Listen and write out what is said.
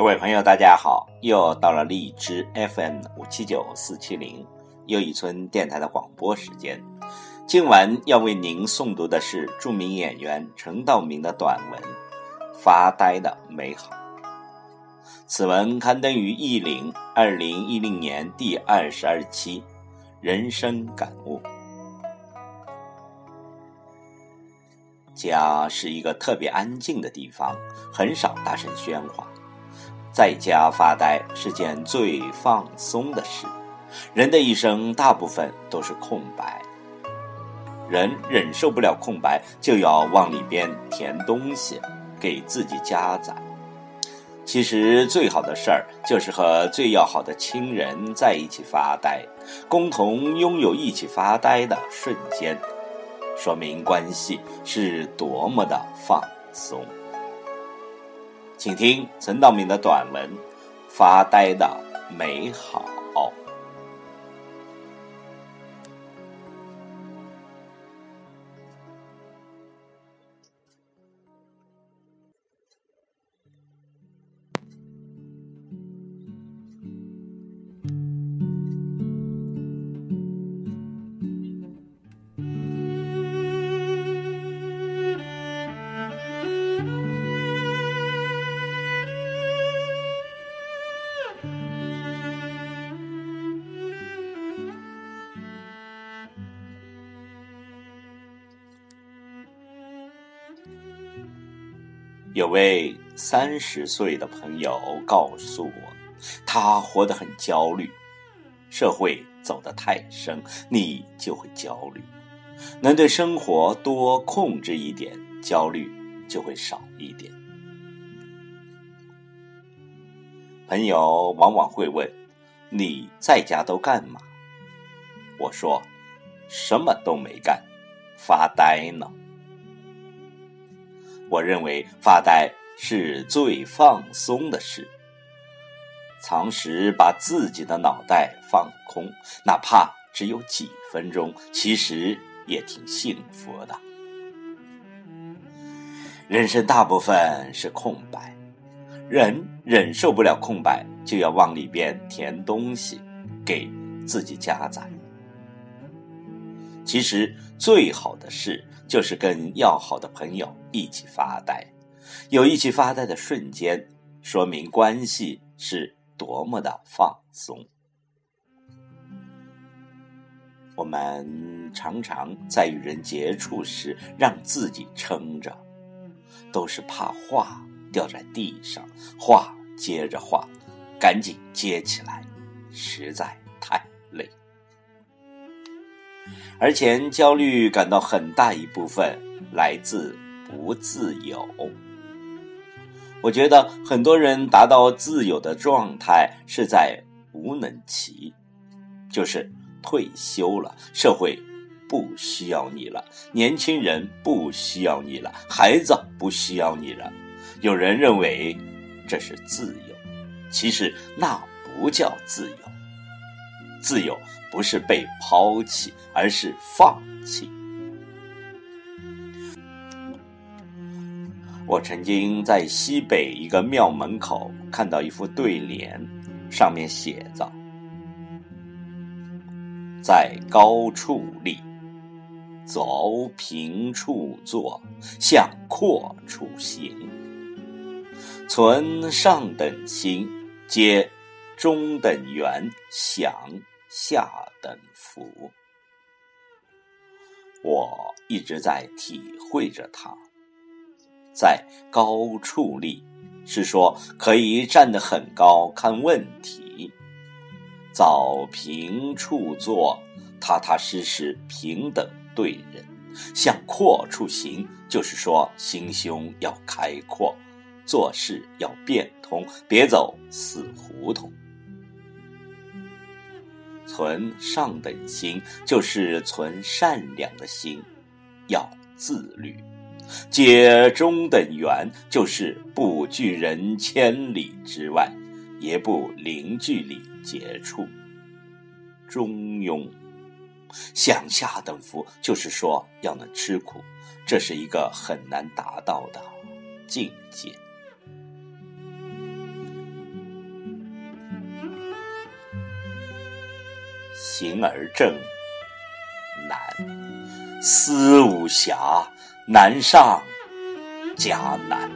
各位朋友，大家好！又到了荔枝 FM 五七九四七零又一村电台的广播时间。今晚要为您诵读的是著名演员陈道明的短文《发呆的美好》。此文刊登于《意林》二零一零年第二十二期，人生感悟。家是一个特别安静的地方，很少大声喧哗。在家发呆是件最放松的事。人的一生大部分都是空白，人忍受不了空白，就要往里边填东西，给自己加载。其实最好的事儿就是和最要好的亲人在一起发呆，共同拥有一起发呆的瞬间，说明关系是多么的放松。请听陈道明的短文《发呆的美好》。有位三十岁的朋友告诉我，他活得很焦虑。社会走得太深，你就会焦虑。能对生活多控制一点，焦虑就会少一点。朋友往往会问：“你在家都干嘛？”我说：“什么都没干，发呆呢。”我认为发呆是最放松的事。常识把自己的脑袋放空，哪怕只有几分钟，其实也挺幸福的。人生大部分是空白，人忍受不了空白，就要往里边填东西，给自己加载。其实最好的事。就是跟要好的朋友一起发呆，有一起发呆的瞬间，说明关系是多么的放松。我们常常在与人接触时，让自己撑着，都是怕话掉在地上，话接着话，赶紧接起来，实在。而且焦虑感到很大一部分来自不自由。我觉得很多人达到自由的状态是在无能期，就是退休了，社会不需要你了，年轻人不需要你了，孩子不需要你了。有人认为这是自由，其实那不叫自由。自由不是被抛弃，而是放弃。我曾经在西北一个庙门口看到一副对联，上面写着：“在高处立，凿平处坐，向阔处行。存上等心，皆中等缘想。”下等福，我一直在体会着它。在高处立，是说可以站得很高看问题；早平处坐，踏踏实实平等对人；向阔处行，就是说心胸要开阔，做事要变通，别走死胡同。存上等心，就是存善良的心，要自律；结中等缘，就是不拒人千里之外，也不零距离接触。中庸，向下等福，就是说要能吃苦，这是一个很难达到的境界。行而正难，思无暇，难上加难。